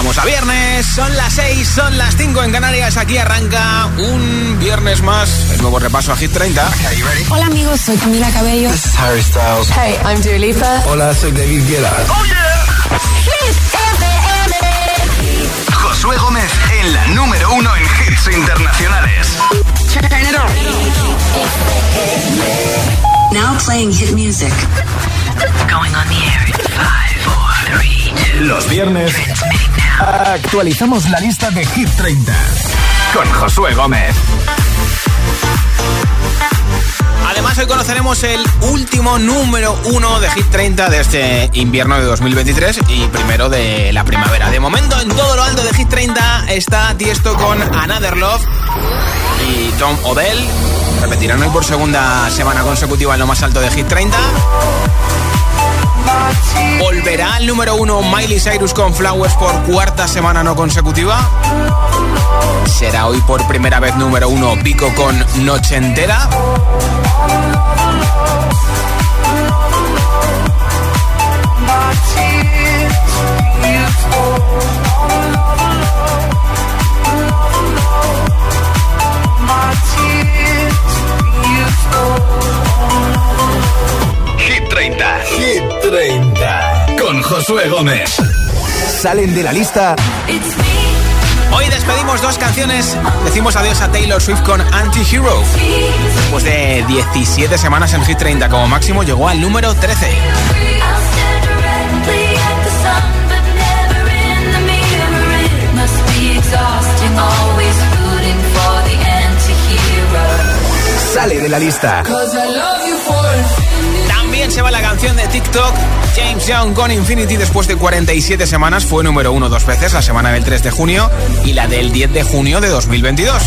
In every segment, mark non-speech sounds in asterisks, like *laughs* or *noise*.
Estamos a viernes, son las 6, son las 5 en Canarias. Aquí arranca un viernes más, el nuevo repaso a Hit 30. Hola amigos, soy Camila Cabello. This is Harry Styles. Hey, I'm Dua Lipa. Hola, soy David Guetta. Oh yeah. Josué Gómez en la número uno en hits internacionales. Turn it on. Now playing hit music. Going on the air in five, four, three, two. Los viernes Actualizamos la lista de Hit 30 con Josué Gómez. Además, hoy conoceremos el último número uno de Hit 30 de este invierno de 2023 y primero de la primavera. De momento, en todo lo alto de Hit 30 está Tiesto con Another Love y Tom Odell. Repetirán hoy por segunda semana consecutiva en lo más alto de Hit 30. ¿Volverá al número uno Miley Cyrus con Flowers por cuarta semana no consecutiva? ¿Será hoy por primera vez número uno Pico con Noche Entera? Hit 30. Hit 30. Con Josué Gómez. Salen de la lista. Hoy despedimos dos canciones. Decimos adiós a Taylor Swift con Anti-Hero. Después de 17 semanas en Hit 30 como máximo, llegó al número 13. Sale de la lista. También se va la canción de TikTok. James Young con Infinity después de 47 semanas fue número uno dos veces, la semana del 3 de junio y la del 10 de junio de 2022.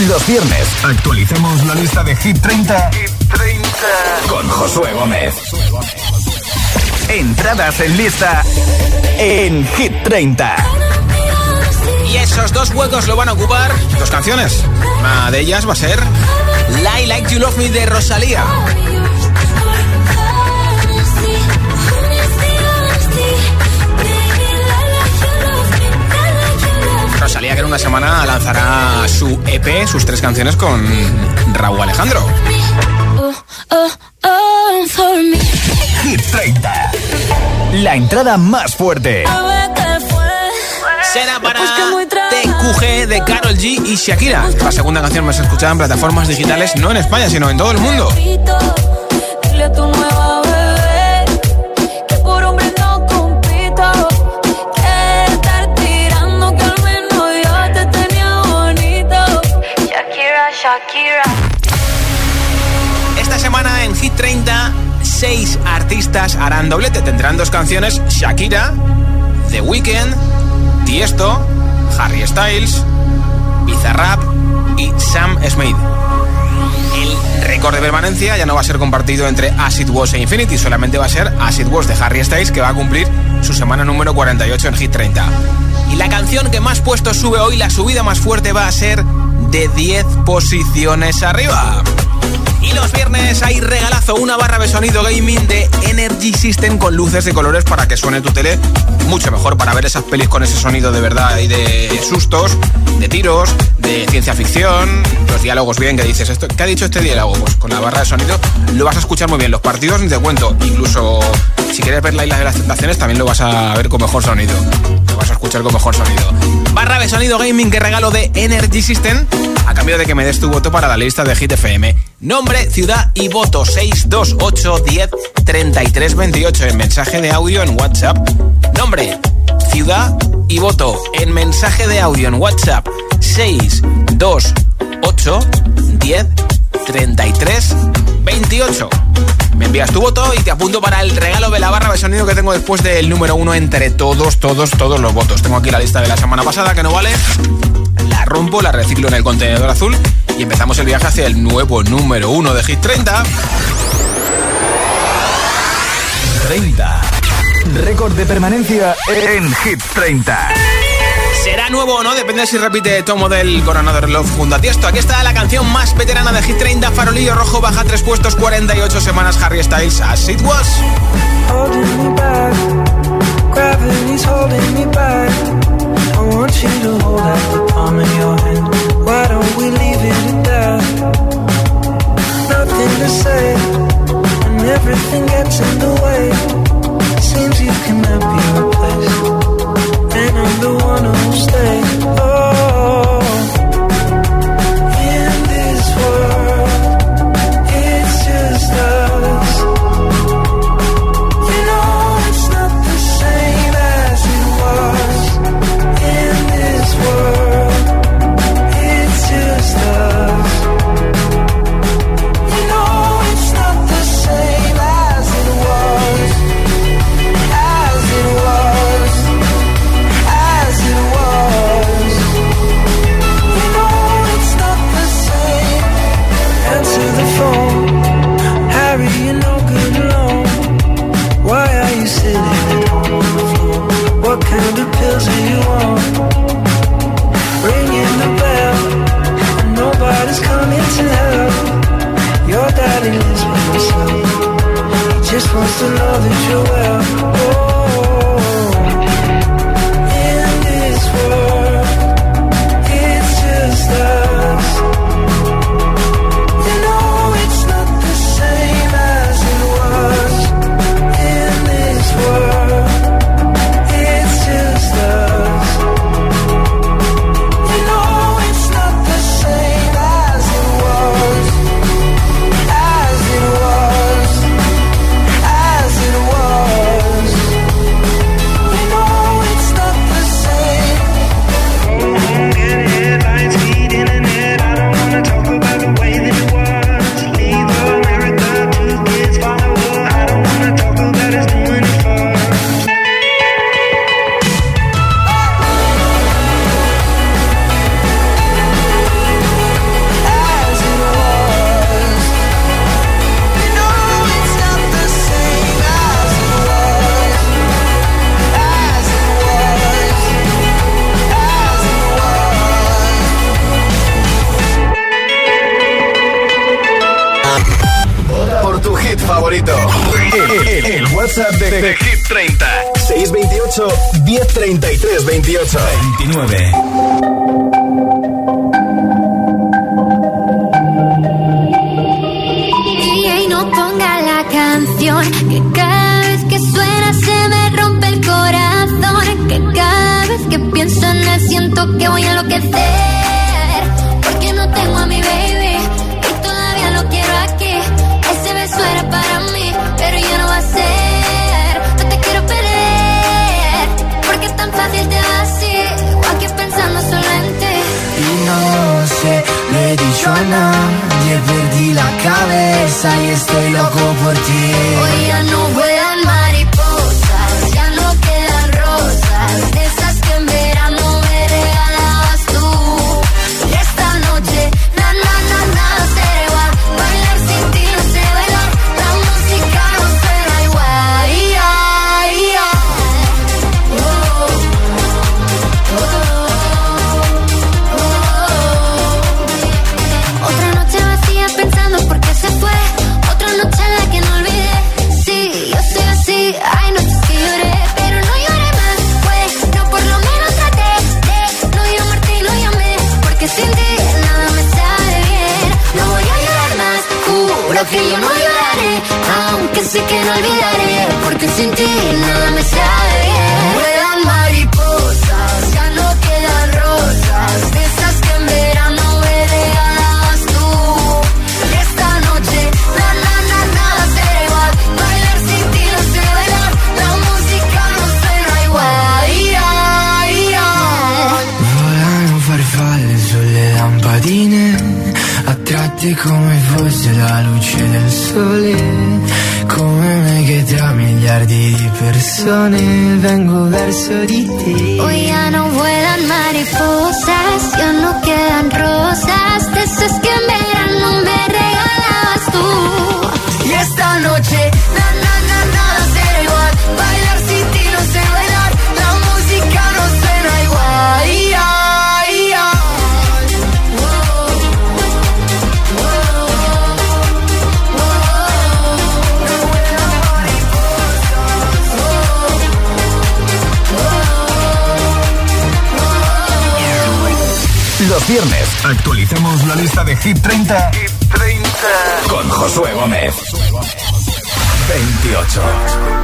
Los viernes actualicemos la lista de Hit 30, Hit 30. con Josué Gómez. Entradas en lista en Hit 30. Y esos dos huecos lo van a ocupar dos canciones. Una de ellas va a ser Lie Like You Love Me de Rosalía. Que en una semana lanzará su EP, sus tres canciones con Raúl Alejandro. Hit 30. La entrada más fuerte. Será para TQG de Carol G y Shakira. La segunda canción más escuchada en plataformas digitales, no en España, sino en todo el mundo. Seis artistas harán doblete. Tendrán dos canciones, Shakira, The Weeknd, Tiesto, Harry Styles, Bizarrap y Sam Smith. El récord de permanencia ya no va a ser compartido entre Acid Was e Infinity, solamente va a ser Acid Was de Harry Styles que va a cumplir su semana número 48 en Hit 30. Y la canción que más puestos sube hoy, la subida más fuerte va a ser de 10 posiciones arriba. Y los viernes hay regalazo, una barra de sonido gaming de Energy System con luces de colores para que suene tu tele mucho mejor para ver esas pelis con ese sonido de verdad y de sustos, de tiros, de ciencia ficción, los diálogos bien que dices, esto, ¿qué ha dicho este diálogo? Pues con la barra de sonido lo vas a escuchar muy bien. Los partidos ni te cuento, incluso si quieres ver la isla de las tentaciones también lo vas a ver con mejor sonido. Lo vas a escuchar con mejor sonido. Barra de sonido gaming que regalo de Energy System a cambio de que me des tu voto para la lista de Hit FM. Nombre, ciudad y voto 628 10 33 28 en mensaje de audio en WhatsApp. Nombre, ciudad y voto en mensaje de audio en WhatsApp 628 10 33 28. Me envías tu voto y te apunto para el regalo de la barra de sonido que tengo después del número uno entre todos, todos, todos los votos. Tengo aquí la lista de la semana pasada que no vale. La rompo, la reciclo en el contenedor azul y empezamos el viaje hacia el nuevo número uno de Hit 30. 30. Récord de permanencia en Hit 30. Será nuevo o no, depende si repite Tomo del Coronador Love junto a Tiesto. Aquí está la canción más veterana de Hit 30, Farolillo Rojo, baja tres puestos, 48 semanas, Harry Styles, As It Was. everything gets in the way. Seems you cannot be replaced. the one who stays. Oh. 628 1033 28 29 y no ponga la canción que cada vez que suena se me rompe el corazón que cada vez que pienso en él siento que voy a enloquecer. persona Ya perdí la cabeza y estoy loco por ti. sole Come me che tra miliardi di persone vengo verso di te. Hoy ya no vuelan mariposas, yo no viernes actualicemos la lista de Hit 30, Hit 30. con Josué Gómez. 28.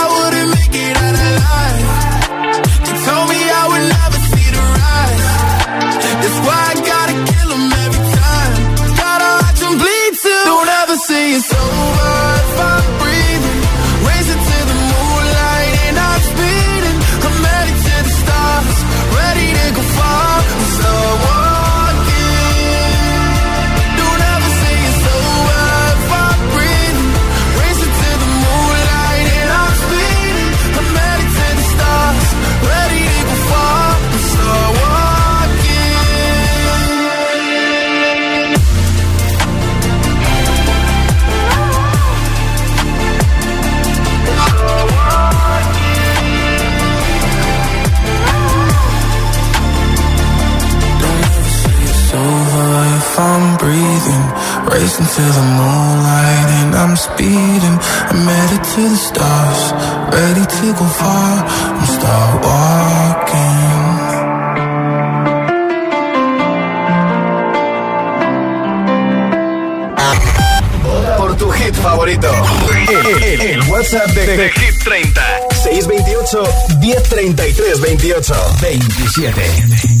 I racing to the moonlight and I'm speeding. I'm headed to the stars, ready to go far and start walking. Por tu hit favorito. El, el- el WhatsApp de, de Hit 30. 628 1033 28 27.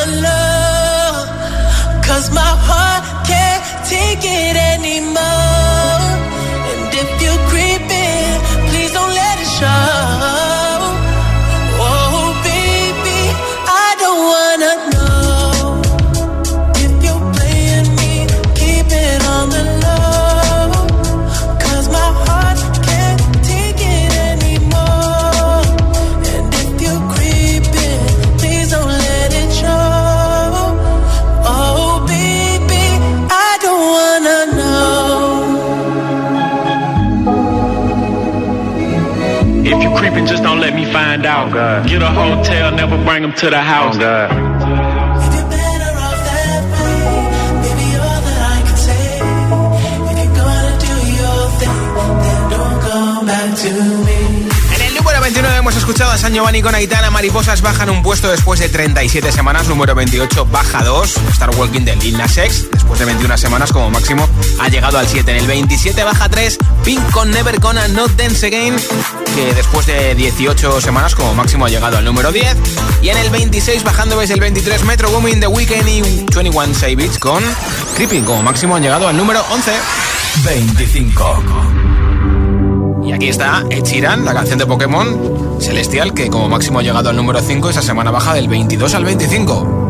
The low. Cause my heart can't take it anymore. Find out. Get a hotel, never bring them to the house. En el número 29 hemos escuchado a San Giovanni con Aitana. Mariposas bajan un puesto después de 37 semanas. Número 28 baja 2. Star Walking de Lil Nas X. Después de 21 semanas como máximo ha llegado al 7. En el 27 baja 3. Pink con Never Gonna Not Dance Again. Que después de 18 semanas como máximo ha llegado al número 10. Y en el 26 bajando desde el 23 Metro Booming The Weeknd y 21 Savage con Creeping como máximo han llegado al número 11. 25. Y aquí está Ed Sheeran, la canción de Pokémon Celestial, que como máximo ha llegado al número 5 esa semana baja del 22 al 25.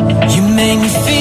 You make me feel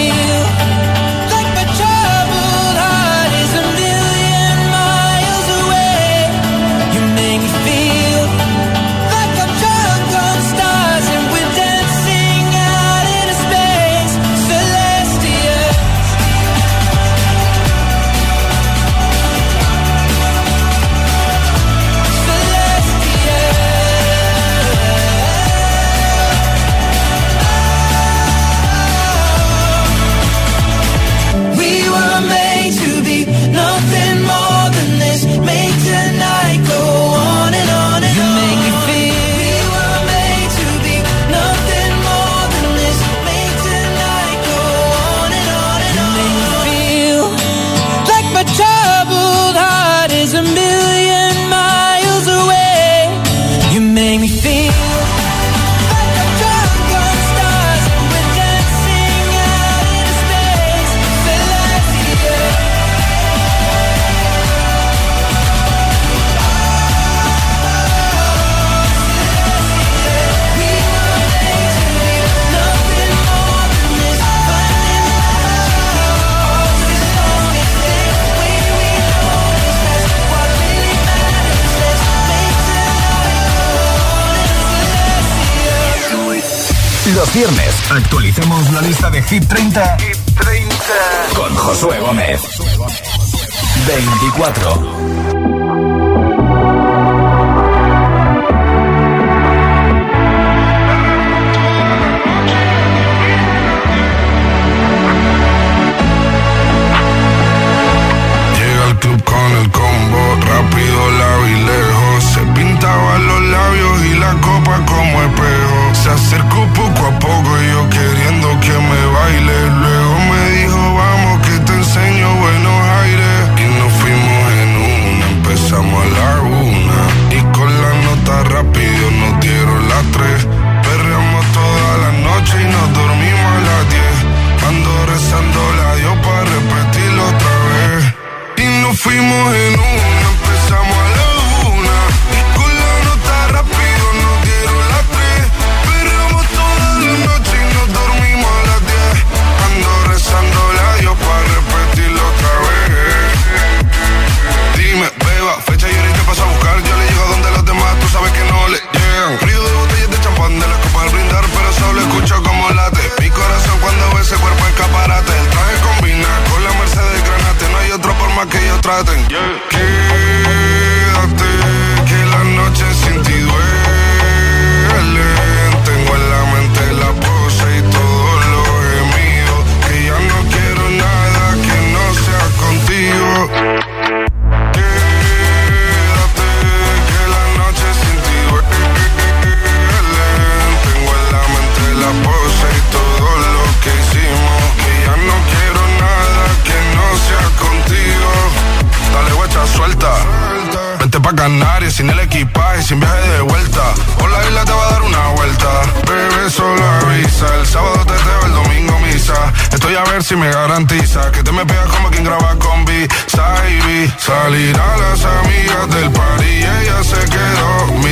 Viernes actualicemos la lista de Hit 30, con Josué Gómez. 24.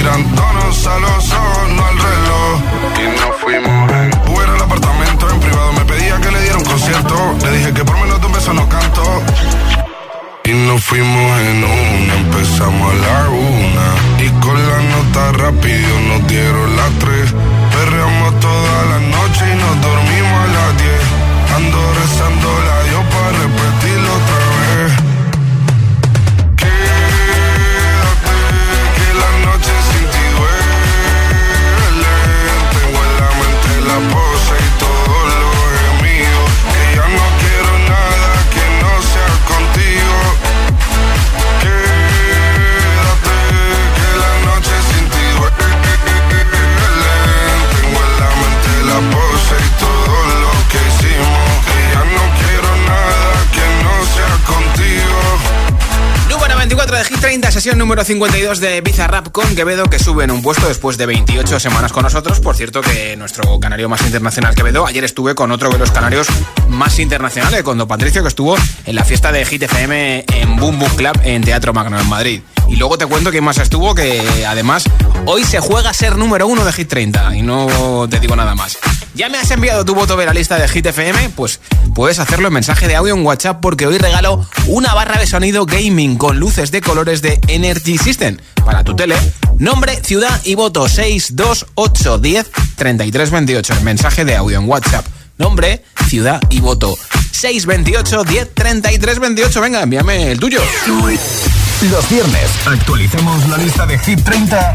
Mirándonos a los ojos, no al reloj. Y nos fuimos en Uber al apartamento en privado. Me pedía que le diera un concierto. Le dije que por menos de un beso no canto. Y nos fuimos en una, empezamos a la una. Y con la nota rápido nos dieron las tres. Perreamos toda la noche y nos dormimos a las diez. Ando rezando la 30, sesión número 52 de Bizarrap con Quevedo, que sube en un puesto después de 28 semanas con nosotros. Por cierto, que nuestro canario más internacional Quevedo, ayer estuve con otro de los canarios más internacionales, con Don Patricio, que estuvo en la fiesta de Hit FM en Boom Boom Club en Teatro Magno en Madrid. Y luego te cuento quién más estuvo, que además hoy se juega ser número uno de Hit 30, y no te digo nada más. ¿Ya me has enviado tu voto de la lista de Hit FM? Pues puedes hacerlo en mensaje de audio en WhatsApp porque hoy regalo una barra de sonido gaming con luces de colores de Energy System para tu tele. Nombre, ciudad y voto 628 10 33 28. El mensaje de audio en WhatsApp. Nombre, ciudad y voto 628 10 33 28. Venga, envíame el tuyo. Los viernes actualicemos la lista de Hit 30,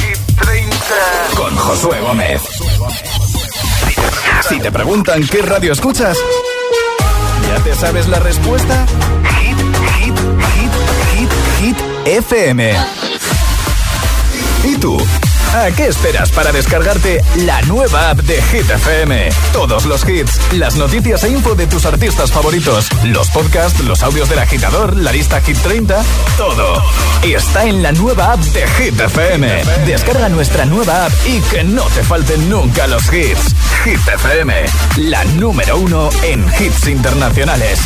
con Josué Gómez. Si te preguntan qué radio escuchas, ¿ya te sabes la respuesta? Hit, hit, hit, hit, hit, FM. ¿Y tú? ¿A qué esperas para descargarte la nueva app de Hit FM? Todos los hits, las noticias e info de tus artistas favoritos, los podcasts, los audios del agitador, la lista Hit 30, todo. Está en la nueva app de Hit FM. Descarga nuestra nueva app y que no te falten nunca los hits. Hit FM, la número uno en hits internacionales.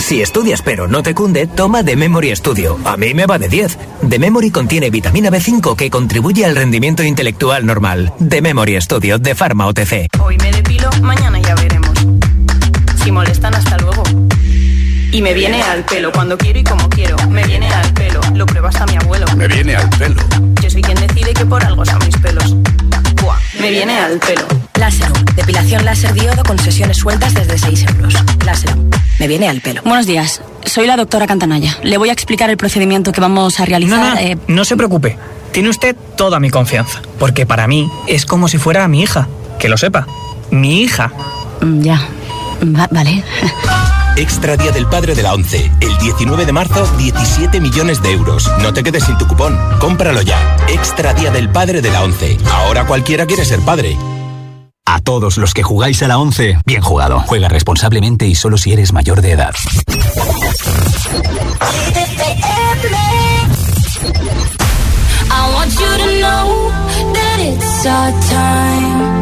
Si estudias pero no te cunde, toma The Memory Studio. A mí me va de 10. The Memory contiene vitamina B5 que contribuye al rendimiento intelectual normal. The Memory Studio de Pharma OTC. Hoy me depilo, mañana ya veremos. Si molestan, hasta luego. Y me viene al pelo cuando quiero y como quiero. Me viene al pelo, lo prueba hasta mi abuelo. Me viene al pelo. Soy quien decide que por algo son mis pelos. Buah, me viene al pelo. Láser, depilación láser diodo con sesiones sueltas desde 6 euros. Láser, me viene al pelo. Buenos días, soy la doctora Cantanaya. Le voy a explicar el procedimiento que vamos a realizar. No, no, eh, no se preocupe. Tiene usted toda mi confianza. Porque para mí es como si fuera mi hija. Que lo sepa. Mi hija. mm, Ya. Va- vale. *laughs* Extra Día del Padre de la ONCE. El 19 de marzo, 17 millones de euros. No te quedes sin tu cupón. Cómpralo ya. Extra Día del Padre de la ONCE. Ahora cualquiera quiere ser padre. A todos los que jugáis a la 11, bien jugado. Juega responsablemente y solo si eres mayor de edad. I want you to know that it's our time.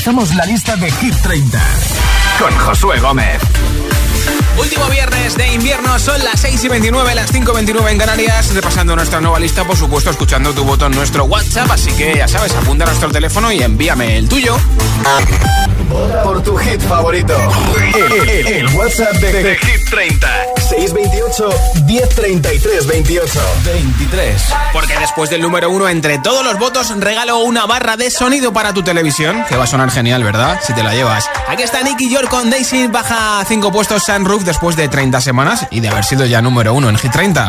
Actualizamos la lista de Hit 30 con Josué Gómez. Último viernes de invierno, son las 6 y 29, las 5 y 29 en Canarias. Repasando nuestra nueva lista, por supuesto, escuchando tu voto en nuestro WhatsApp. Así que ya sabes, apunta a nuestro teléfono y envíame el tuyo. Por tu hit favorito. El, el- el WhatsApp de, de Hit 30. 628 1033 28 23. Porque después del número uno, entre todos los votos, regalo una barra de sonido para tu televisión. Que va a sonar genial, ¿verdad? Si te la llevas. Aquí está Nicky York con Daisy. Baja 5 puestos Sunroof después de 30 semanas y de haber sido ya número uno en G30.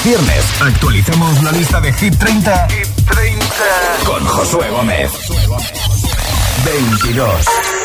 Los viernes actualizamos la lista de Hit 30, con Josué Gómez. 22.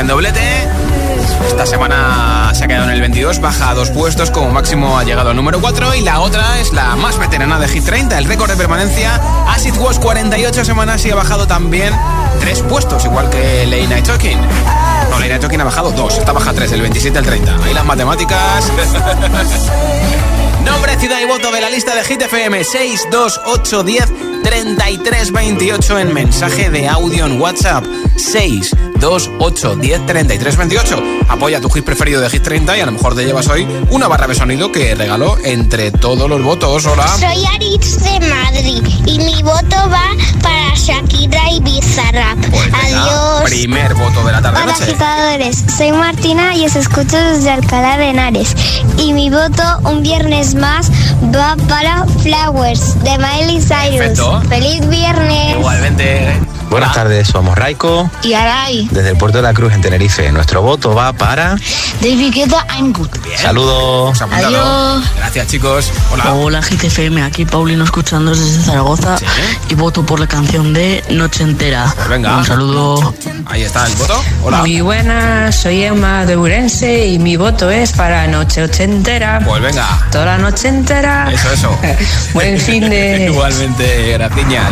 Hacen doblete. Esta semana se ha quedado en el 22, baja a dos puestos, como máximo ha llegado al número 4. Y la otra es la más veterana de Hit 30, el récord de permanencia. Acid Was 48 semanas y ha bajado también tres puestos, igual que Late Night Talking. No, Late Night Talking ha bajado dos, esta baja tres, del 27 al 30. Ahí las matemáticas. *laughs* Nombre, ciudad y voto de la lista de Hit FM 62810 3328 en mensaje de audio en WhatsApp 62810 3328. Apoya tu hit preferido de Hit 30 y a lo mejor te llevas hoy una barra de sonido que regaló entre todos los votos. Hola. Soy Aritz de Madrid y mi voto va para Shakira y Bizarrap. Adiós. Primer voto de la tarde Hola agitadores, soy Martina y os escucho desde Alcalá de Henares. Y mi voto un viernes más va para Flowers de Miley Cyrus. Perfecto. ¡Feliz viernes! Igualmente. Buenas tardes, somos Raiko Y Aray. desde el puerto de la Cruz en Tenerife. Nuestro voto va para. David Guetta, I'm good. Saludos. Apuntado. Gracias, chicos. Hola. Hola GTFM, aquí Paulino escuchando desde Zaragoza y voto por la canción de Noche Entera. Pues venga. Un saludo. Ahí está el voto. Hola. Muy buenas, soy Emma de Urense y mi voto es para Noche Ochentera. Pues venga. Toda la noche entera. Eso, eso. *laughs* Buen fin de. *laughs* Igualmente, gracias.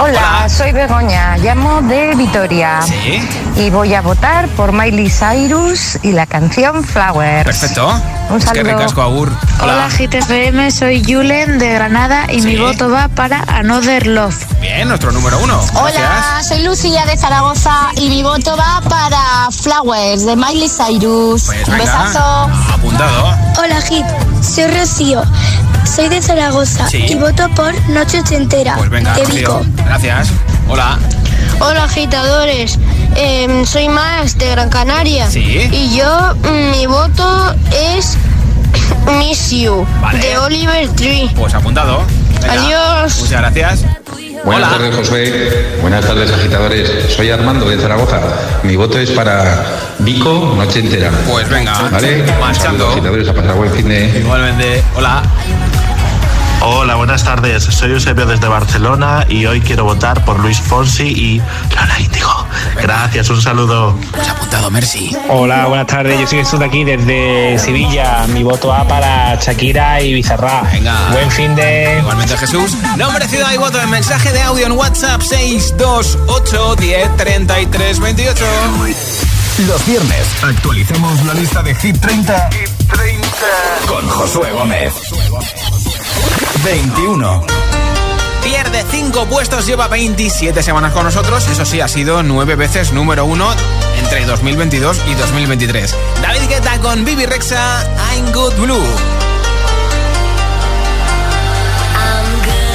Hola, soy Begoña, llamo de Vitoria. Sí. Y voy a votar por Miley Cyrus y la canción Flowers. Perfecto. Un Es saludo. Agur. Hola, GTFM, soy Julen de Granada y mi voto va para Another Love. Bien, nuestro número uno. Hola, soy Lucía de Zaragoza y mi voto va para Flowers de Miley Cyrus. Pues Un venga. besazo. Apuntado. Hola Hit, soy Rocío. Soy de Zaragoza Sí. y voto por Noche Ochentera Pues venga, de. Vico. Gracias. Hola. Hola agitadores, Em, soy Max de Gran Canaria Sí. y yo mm, mi voto es *coughs* Miss You Vale. de Oliver Tree. Pues apuntado. Venga. Adiós. Muchas gracias. Buenas Hola. tardes, Josué. Buenas tardes, agitadores. Soy Armando de Zaragoza. Mi voto es para Vico Noche Entera. Pues venga. ¿Vale? Marchando. Saludos, agitadores, a pasar buen fin de... Igualmente. Hola. Hola, buenas tardes. Soy Eusebio desde Barcelona y hoy quiero votar por Luis Fonsi y Lola Índigo. Gracias, un saludo. Pues apuntado, Mercy. Hola, buenas tardes. Yo soy Jesús de aquí desde Sevilla. Mi voto va para Shakira y Bizarra. Venga. Buen fin de. Igualmente, Jesús. Nombre, ciudad y voto en mensaje de audio en WhatsApp 628 10 33 28. Los viernes actualizamos la lista de Hit 30, con Josué Gómez. 21. Pierde 5 puestos, lleva 27 semanas con nosotros. Eso sí, ha sido 9 veces número 1 entre 2022 y 2023. David Guetta con Bibi Rexa, I'm Good Blue. I'm good,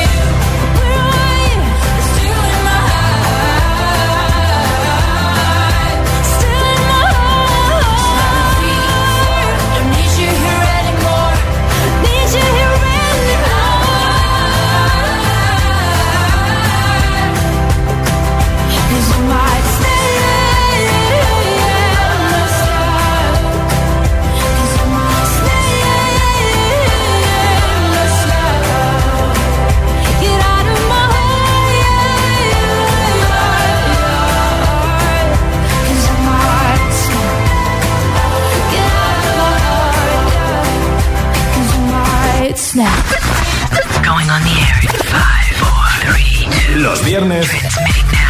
Snap. Going on the air in five, four, three, two. Los viernes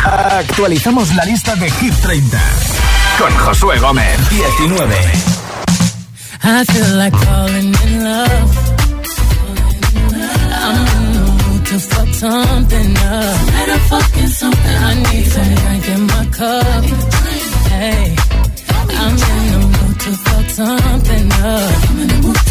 actualizamos la lista de Hit 30 con Josué Gómez. 19. I feel like falling in love. I'm in the mood to fuck something up. Better fucking something. I need some drink in my cup. Hey, I'm in the mood to fuck something up.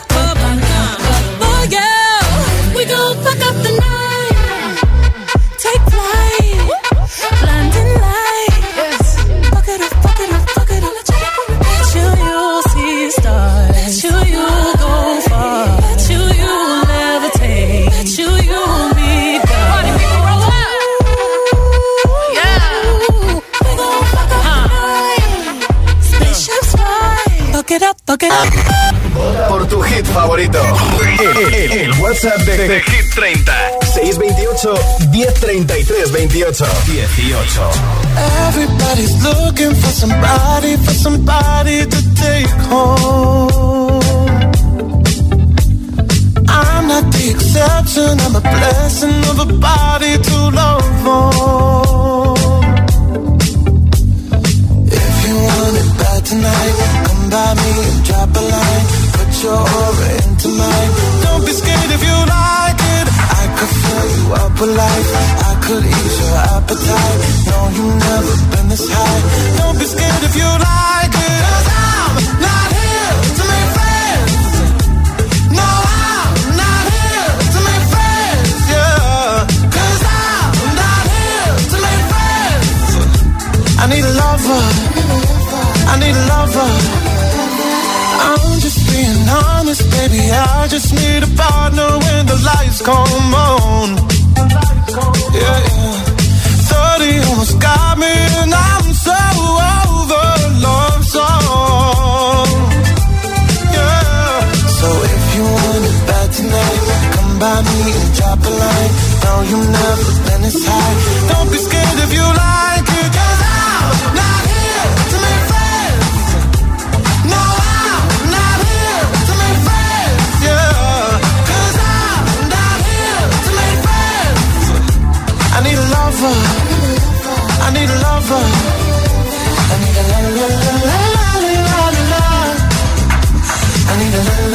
Por tu hit favorito. El, el- el WhatsApp de, de Hit 30. 628 1033 28. 18. Everybody's looking for somebody, for somebody to take home. I'm not the exception, I'm a blessing of a body to love on. If you want it bad tonight, come by me and drop a line. Put your aura into mine. Don't be scared if you could fill you up with life. I could ease your appetite. No, you've never been this high. Don't be scared if you like it. Cause I'm not here to make friends. No, I'm not here to make friends. Yeah. Cause I'm not here to make friends. I need a lover. I need a lover. Being honest, baby. I just need a partner when the lights come on. Yeah, yeah. 30 almost got me, and I'm so over love song. Yeah. So if you want it bad tonight, come by me and drop a line. No, you've never been this high. Don't be scared if you like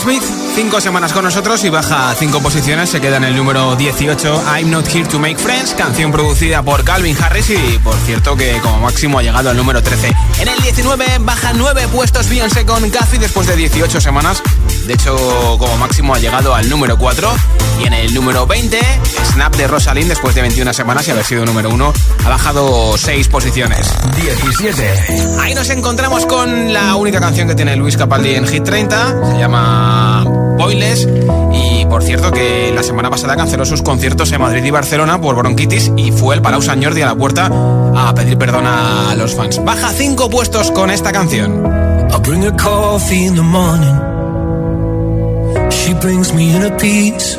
Smith, cinco semanas con nosotros y baja cinco posiciones. Se queda en el número 18, I'm Not Here to Make Friends, canción producida por Calvin Harris y, por cierto, que como máximo ha llegado al número 13. En el 19 baja nueve puestos Beyoncé con Cathy después de 18 semanas. De hecho, como máximo ha llegado al número 4. Y en el número 20, Snap de Rosalind después de 21 semanas y haber sido número 1, ha bajado 6 posiciones. 17. Ahí nos encontramos con la única canción que tiene Luis Capaldi en Hit 30, se llama Boiles y por cierto que la semana pasada canceló sus conciertos en Madrid y Barcelona por bronquitis y fue el Palau Sant Jordi a la puerta a pedir perdón a los fans. Baja 5 puestos con esta canción. I bring her coffee in the morning. She brings me in a piece.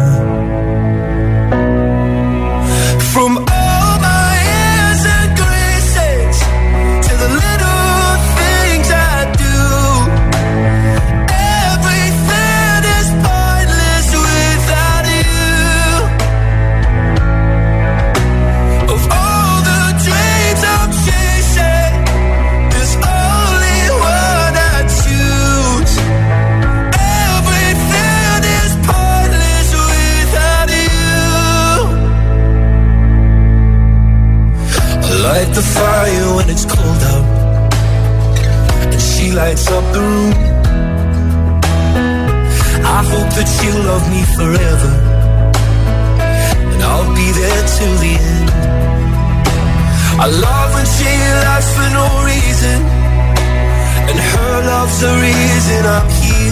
Reason I'm here.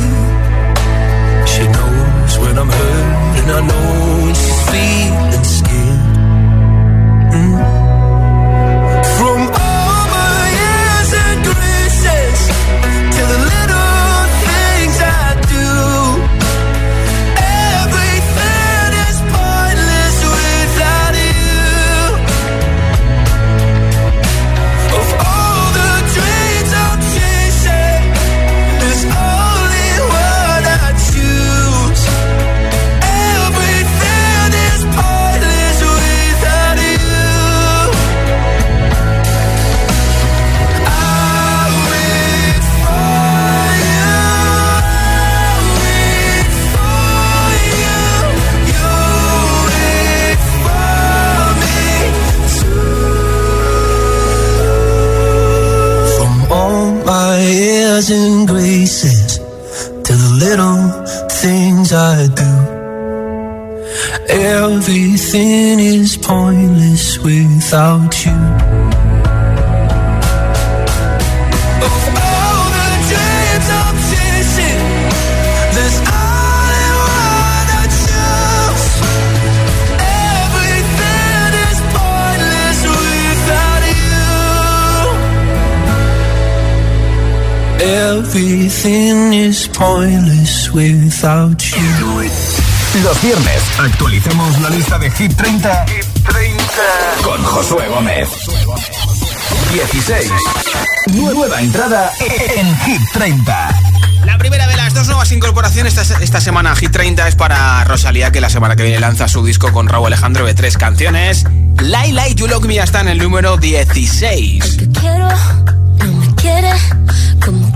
She knows when I'm hurt, and I know when she's feeling dozen graces to the little things I do. Everything is pointless without you. Everything is pointless without you. Los viernes actualicemos la lista de Hit 30, con Josué Gómez. 16. Nueva entrada en Hit 30. La primera de las dos nuevas incorporaciones esta, esta semana a Hit 30 es para Rosalía, que la semana que viene lanza su disco con Raúl Alejandro de tres canciones. Laila y You Look Me ya está en el número 16. que quiero, no me quiere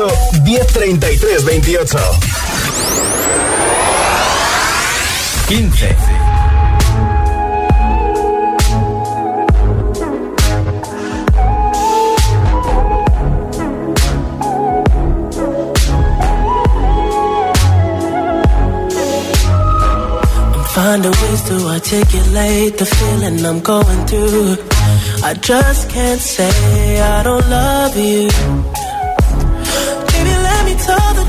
628 1033 28. 15. I'm finding ways to articulate the feeling I'm going through. I just can't say I don't love you.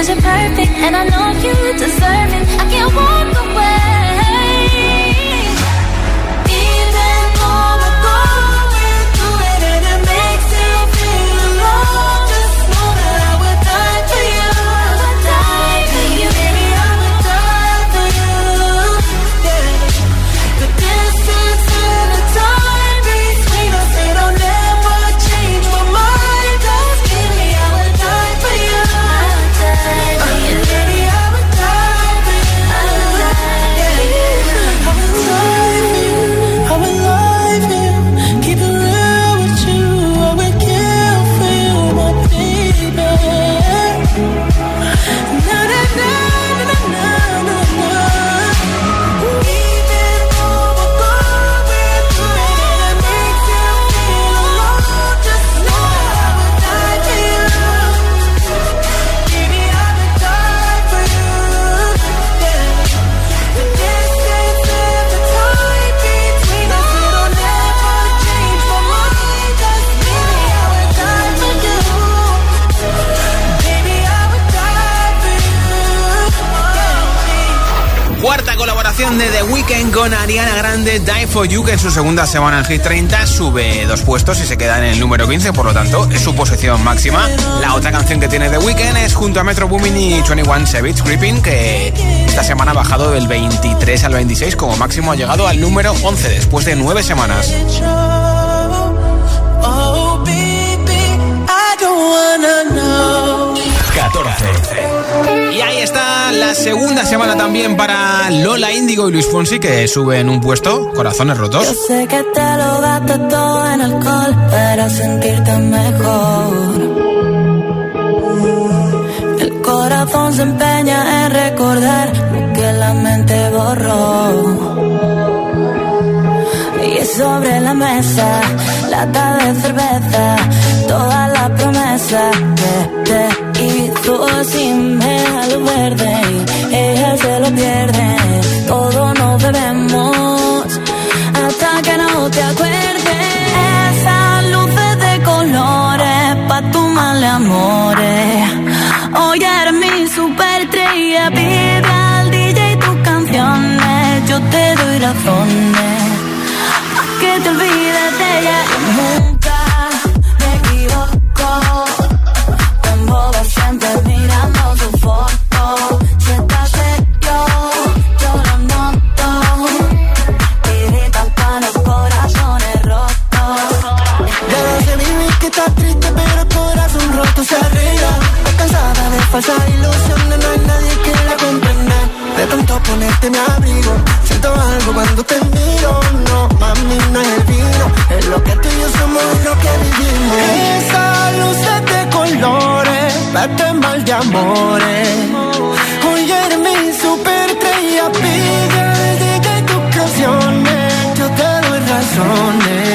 Cause you're perfect and I know you deserve it. I can't walk away. Con Ariana Grande, Die For You, que en su segunda semana en Hit 30 sube dos puestos y se queda en el número 15, por lo tanto es su posición máxima. La otra canción que tiene The Weeknd es junto a Metro Boomin y 21 Savage Creeping, que esta semana ha bajado del 23 al 26, como máximo ha llegado al número 11 después de nueve semanas. Oh. 14. Y ahí está la segunda semana también para Lola Índigo y Luis Fonsi, que suben un puesto, Corazones Rotos. Yo sé que te lo gasto todo en alcohol para sentirte mejor. El corazón se empeña en recordar lo que la mente borró. Y sobre la mesa, lata de cerveza, toda la promesa que te hizo sin me verde. Y ella se lo pierde, todo nos debemos hasta que no te acuerdes. Esas luces de colores pa' tu mal amores. Hoy eres mi superestrella, pide al DJ tus canciones, yo te doy razones a que te olvides de ella. De falsas ilusiones, no hay nadie que la comprenda. De tanto ponerte mi abrigo, siento algo cuando te miro. No, mami, no es el vino, es lo que tú y yo somos lo que vivimos. Esas luces de colores, date mal de amores. Hoy eres mi superestrella, pide DJ tus canciones. Yo te doy razones.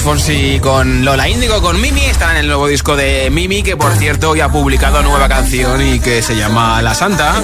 Fonsi con Lola Índigo, con Mimi. Están en el nuevo disco de Mimi, que por cierto hoy ha publicado nueva canción y que se llama La Santa.